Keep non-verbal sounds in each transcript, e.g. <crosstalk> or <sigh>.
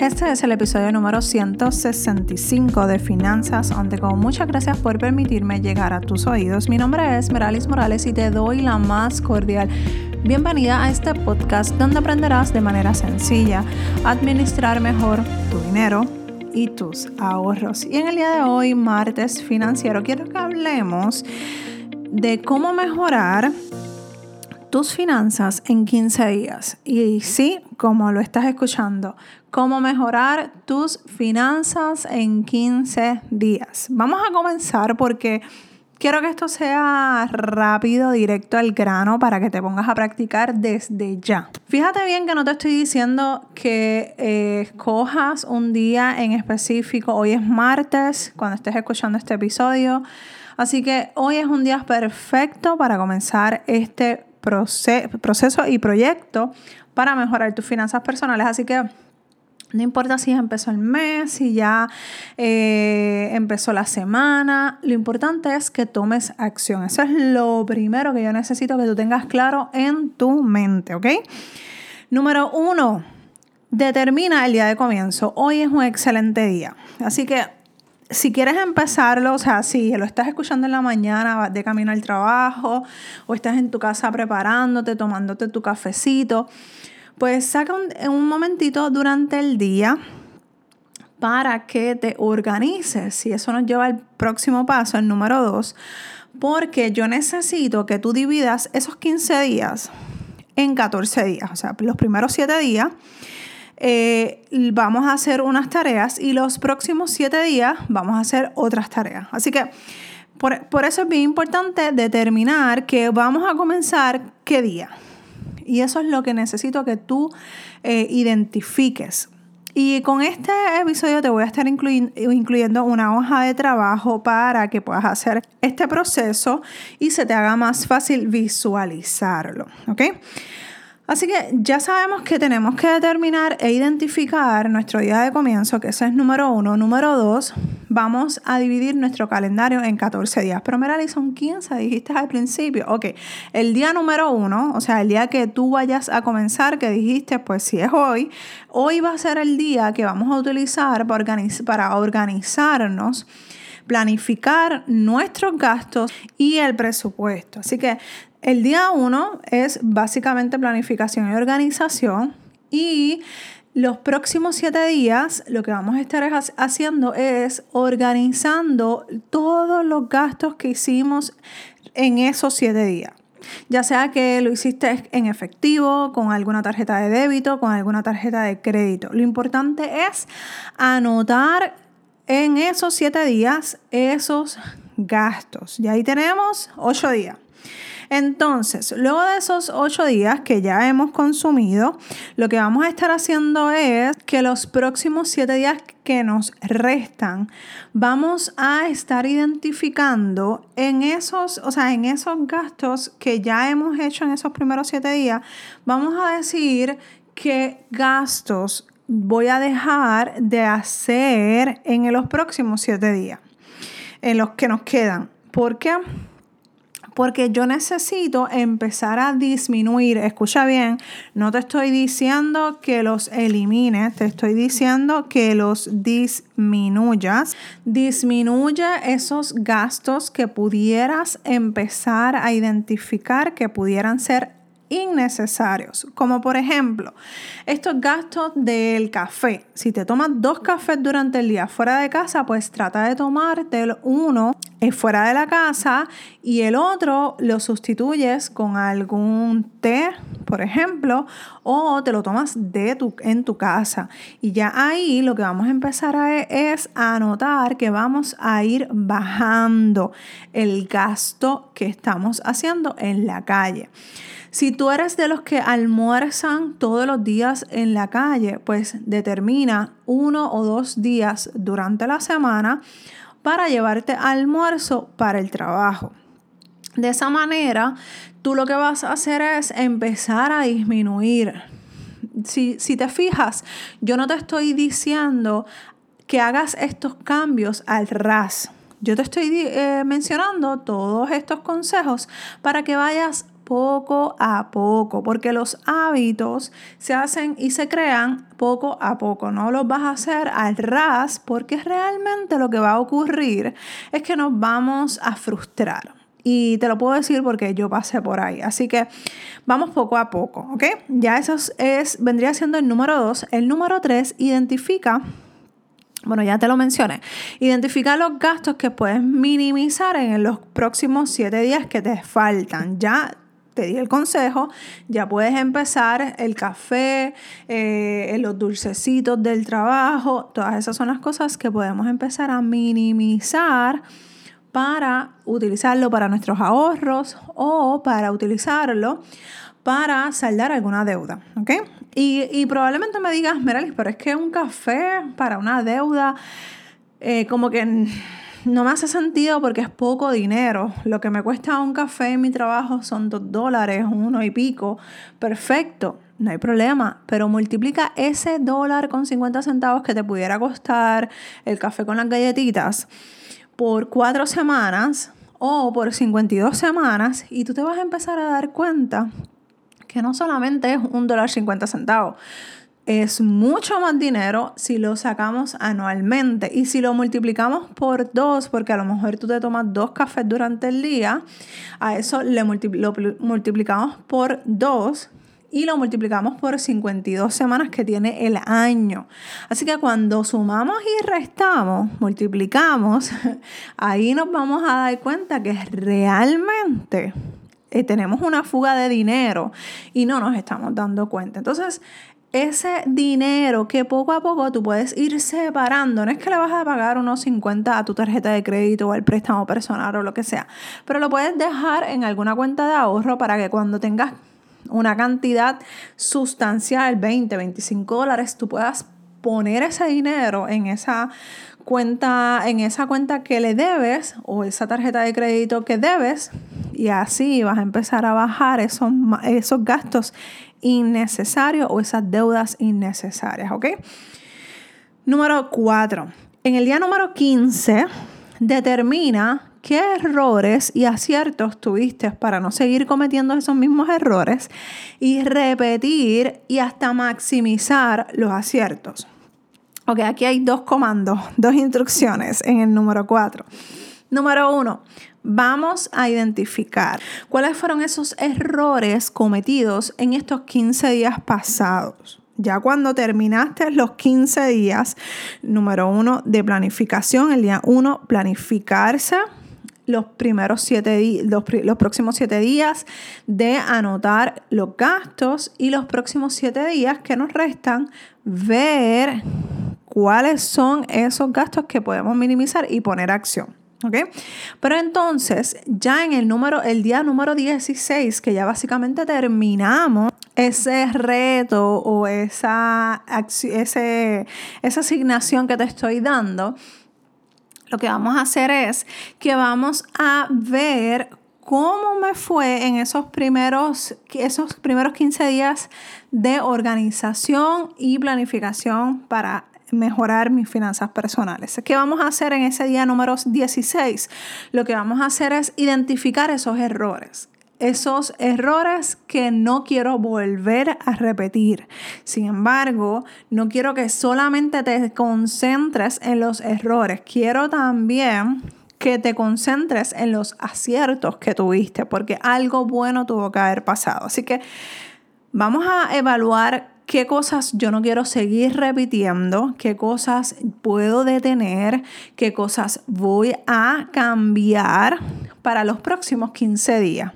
Este es el episodio número 165 de Finanzas on the. Muchas gracias por permitirme llegar a tus oídos. Mi nombre es Meralis Morales y te doy la más cordial bienvenida a este podcast donde aprenderás de manera sencilla a administrar mejor tu dinero y tus ahorros. Y en el día de hoy, martes financiero, quiero que hablemos de cómo mejorar tus finanzas en 15 días. Y sí, como lo estás escuchando, cómo mejorar tus finanzas en 15 días. Vamos a comenzar porque quiero que esto sea rápido, directo al grano para que te pongas a practicar desde ya. Fíjate bien que no te estoy diciendo que eh, escojas un día en específico. Hoy es martes, cuando estés escuchando este episodio. Así que hoy es un día perfecto para comenzar este proceso y proyecto para mejorar tus finanzas personales. Así que no importa si ya empezó el mes, si ya eh, empezó la semana, lo importante es que tomes acción. Eso es lo primero que yo necesito que tú tengas claro en tu mente, ¿ok? Número uno, determina el día de comienzo. Hoy es un excelente día. Así que si quieres empezarlo, o sea, si lo estás escuchando en la mañana de camino al trabajo o estás en tu casa preparándote, tomándote tu cafecito, pues saca un, un momentito durante el día para que te organices. Y eso nos lleva al próximo paso, el número dos, porque yo necesito que tú dividas esos 15 días en 14 días, o sea, los primeros 7 días eh, vamos a hacer unas tareas y los próximos siete días vamos a hacer otras tareas. Así que por, eso es bien importante determinar que vamos a comenzar qué día. Y eso es lo que necesito que tú eh, identifiques. Y con este episodio te voy a estar incluyendo una hoja de trabajo para que puedas hacer este proceso y se te haga más fácil visualizarlo. ¿Ok? Así que ya sabemos que tenemos que determinar e identificar nuestro día de comienzo, que ese es número uno. Número dos, vamos a dividir nuestro calendario en 14 días. Pero Merali, son 15, dijiste al principio. Ok, el día número uno, o sea, el día que tú vayas a comenzar, que dijiste, pues si es hoy, hoy va a ser el día que vamos a utilizar para, para organizarnos planificar nuestros gastos y el presupuesto. Así que el día uno es básicamente planificación y organización y los próximos siete días lo que vamos a estar haciendo es organizando todos los gastos que hicimos en esos siete días. Ya sea que lo hiciste en efectivo, con alguna tarjeta de débito, con alguna tarjeta de crédito. Lo importante es anotar en esos siete días esos gastos. Y ahí tenemos ocho días. Entonces, luego de esos ocho días que ya hemos consumido, lo que vamos a estar haciendo es que los próximos siete días que nos restan, vamos a estar identificando en esos, o sea, en esos gastos que ya hemos hecho en esos primeros siete días, vamos a decir qué gastos voy a dejar de hacer en los próximos siete días, en los que nos quedan. ¿Por qué? Porque yo necesito empezar a disminuir. Escucha bien, no te estoy diciendo que los elimines, te estoy diciendo que los disminuyas. Disminuye esos gastos que pudieras empezar a identificar que pudieran ser innecesarios, como por ejemplo estos gastos del café. Si te tomas dos cafés durante el día fuera de casa, pues trata de tomarte uno fuera de la casa y el otro lo sustituyes con algún té, por ejemplo, o te lo tomas de tu, en tu casa. Y ya ahí lo que vamos a empezar a, es a notar que vamos a ir bajando el gasto que estamos haciendo en la calle. Si tú eres de los que almuerzan todos los días en la calle, pues determina uno o dos días durante la semana para llevarte almuerzo para el trabajo. De esa manera, tú lo que vas a hacer es empezar a disminuir. Si, te fijas, yo no te estoy diciendo que hagas estos cambios al ras. Yo te estoy eh, mencionando todos estos consejos para que vayas poco a poco, porque los hábitos se hacen y se crean poco a poco. No los vas a hacer al ras, porque realmente lo que va a ocurrir es que nos vamos a frustrar. Y te lo puedo decir porque yo pasé por ahí. Así que vamos poco a poco, ¿ok? Ya eso es, vendría siendo el número dos. El número tres, identifica bueno, ya te lo mencioné. Identifica los gastos que puedes minimizar en los próximos siete días que te faltan. Ya te di el consejo, ya puedes empezar el café, eh, los dulcecitos del trabajo, todas esas son las cosas que podemos empezar a minimizar para utilizarlo para nuestros ahorros o para utilizarlo para saldar alguna deuda, ¿ok? Y, probablemente me digas, Meralis, pero es que un café para una deuda, eh, como que no me hace sentido porque es poco dinero. Lo que me cuesta un café en mi trabajo son dos dólares, uno y pico. Perfecto, no hay problema, pero multiplica ese dólar con 50 centavos que te pudiera costar el café con las galletitas por cuatro semanas o por 52 semanas y tú te vas a empezar a dar cuenta que no solamente es un dólar 50 centavos, es mucho más dinero si lo sacamos anualmente y si lo multiplicamos por dos, porque a lo mejor tú te tomas dos cafés durante el día, a eso le lo multiplicamos por dos y lo multiplicamos por 52 semanas que tiene el año. Así que cuando sumamos y restamos, multiplicamos, <laughs> ahí nos vamos a dar cuenta que realmente eh, tenemos una fuga de dinero y no nos estamos dando cuenta. Entonces, ese dinero que poco a poco tú puedes ir separando, no es que le vas a pagar unos 50 a tu tarjeta de crédito o al préstamo personal o lo que sea, pero lo puedes dejar en alguna cuenta de ahorro para que cuando tengas una cantidad sustancial, 20, 25 dólares, tú puedas poner ese dinero en esa cuenta, en esa cuenta que le debes o esa tarjeta de crédito que debes y así vas a empezar a bajar esos, esos gastos innecesarios o esas deudas innecesarias, ¿ok? Número 4. En el día número 15, determina qué errores y aciertos tuviste para no seguir cometiendo esos mismos errores y repetir y hasta maximizar los aciertos. Ok, aquí hay dos comandos, dos instrucciones en el número 4. Número 1, vamos a identificar cuáles fueron esos errores cometidos en estos 15 días pasados. Ya cuando terminaste los 15 días, número uno de planificación, el día uno, planificarse los primeros siete los, los próximos siete días de anotar los gastos y los próximos siete días que nos restan ver cuáles son esos gastos que podemos minimizar y poner acción. ¿Ok? Pero entonces, ya en el número, el día número 16, que ya básicamente terminamos ese reto o esa, ese, esa asignación que te estoy dando, lo que vamos a hacer es que vamos a ver cómo me fue en esos primeros, esos primeros 15 días de organización y planificación para mejorar mis finanzas personales. ¿Qué vamos a hacer en ese día número 16? Lo que vamos a hacer es identificar esos errores esos errores que no quiero volver a repetir. Sin embargo, no quiero que solamente te concentres en los errores, quiero también que te concentres en los aciertos que tuviste, porque algo bueno tuvo que haber pasado. Así que vamos a evaluar qué cosas yo no quiero seguir repitiendo, qué cosas puedo detener, qué cosas voy a cambiar para los próximos 15 días.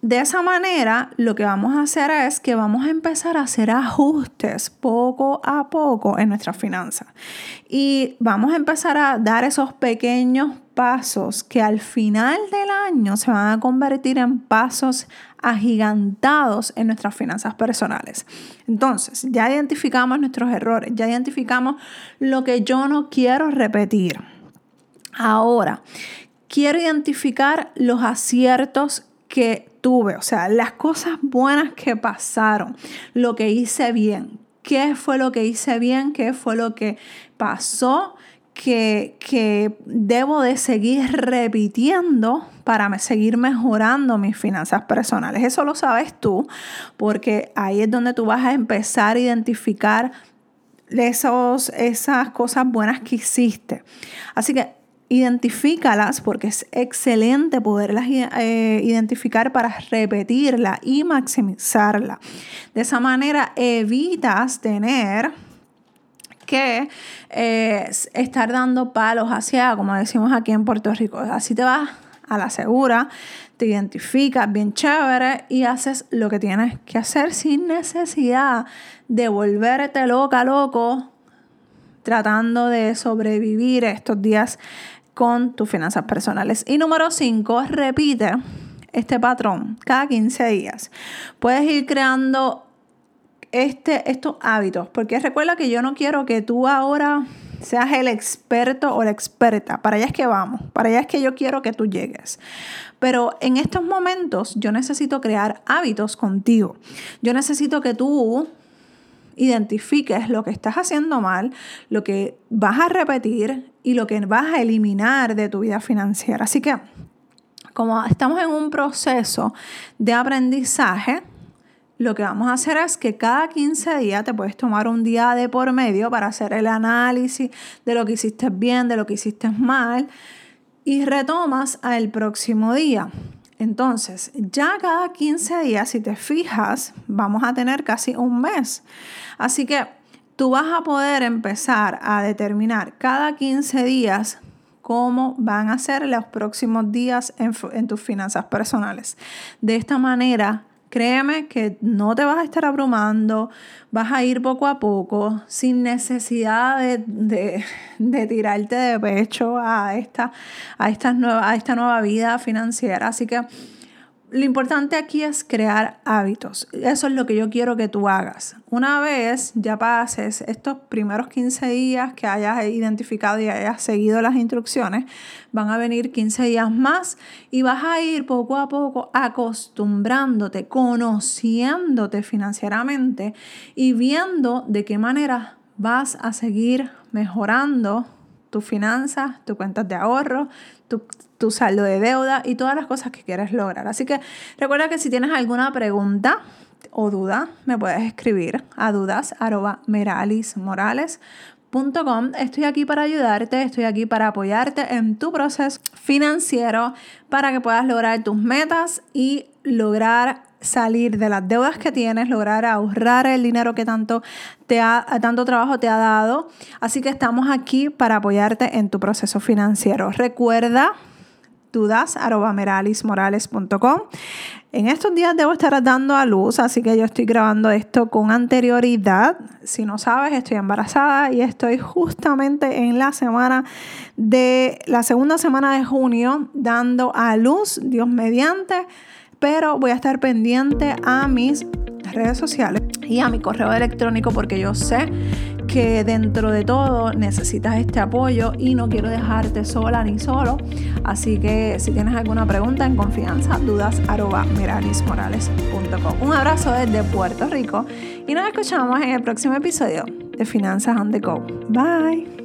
De esa manera, lo que vamos a hacer es que vamos a empezar a hacer ajustes poco a poco en nuestras finanzas. Y vamos a empezar a dar esos pequeños pasos que al final del año se van a convertir en pasos agigantados en nuestras finanzas personales. Entonces, ya identificamos nuestros errores, ya identificamos lo que yo no quiero repetir. Ahora, quiero identificar los aciertos que tuve, o sea, las cosas buenas que pasaron, lo que hice bien, qué fue lo que hice bien, qué fue lo que pasó que, que debo de seguir repitiendo para seguir mejorando mis finanzas personales. Eso lo sabes tú, porque ahí es donde tú vas a empezar a identificar esos, esas cosas buenas que hiciste. Así que identifícalas porque es excelente poderlas eh, identificar para repetirla y maximizarla. De esa manera evitas tener que eh, estar dando palos hacia, como decimos aquí en Puerto Rico. Así te vas a la segura, te identificas bien chévere y haces lo que tienes que hacer sin necesidad de volverte loca, loco, tratando de sobrevivir estos días con tus finanzas personales. Y número 5, repite este patrón cada 15 días. Puedes ir creando este, estos hábitos, porque recuerda que yo no quiero que tú ahora seas el experto o la experta. Para allá es que vamos, para allá es que yo quiero que tú llegues. Pero en estos momentos yo necesito crear hábitos contigo. Yo necesito que tú identifiques lo que estás haciendo mal, lo que vas a repetir y lo que vas a eliminar de tu vida financiera. Así que como estamos en un proceso de aprendizaje, lo que vamos a hacer es que cada 15 días te puedes tomar un día de por medio para hacer el análisis de lo que hiciste bien, de lo que hiciste mal y retomas al próximo día. Entonces, ya cada 15 días, si te fijas, vamos a tener casi un mes. Así que tú vas a poder empezar a determinar cada 15 días cómo van a ser los próximos días en, en tus finanzas personales. De esta manera Créeme que no te vas a estar abrumando, vas a ir poco a poco, sin necesidad de, tirarte de pecho a esta, a, esta nueva, a esta nueva vida financiera. Así que lo importante aquí es crear hábitos. Eso es lo que yo quiero que tú hagas. Una vez ya pases estos primeros 15 días que hayas identificado y hayas seguido las instrucciones, van a venir 15 días más y vas a ir poco a poco acostumbrándote, conociéndote financieramente y viendo de qué manera vas a seguir mejorando tus finanzas, tus cuentas de ahorro, tu, saldo de deuda y todas las cosas que quieres lograr. Así que recuerda que si tienes alguna pregunta o duda, me puedes escribir a dudas.meralismorales.com. Estoy aquí para ayudarte, estoy aquí para apoyarte en tu proceso financiero para que puedas lograr tus metas y lograr salir de las deudas que tienes, lograr ahorrar el dinero que tanto, te ha, tanto trabajo te ha dado. Así que estamos aquí para apoyarte en tu proceso financiero. Recuerda dudas meralismorales.com. En estos días debo estar dando a luz, así que yo estoy grabando esto con anterioridad. Si no sabes, estoy embarazada y estoy justamente en la semana de la segunda semana de junio dando a luz, Dios mediante pero voy a estar pendiente a mis redes sociales y a mi correo electrónico porque yo sé que dentro de todo necesitas este apoyo y no quiero dejarte sola ni solo. Así que si tienes alguna pregunta en confianza, dudas arroba Un abrazo desde Puerto Rico y nos escuchamos en el próximo episodio de Finanzas on the Go. Bye.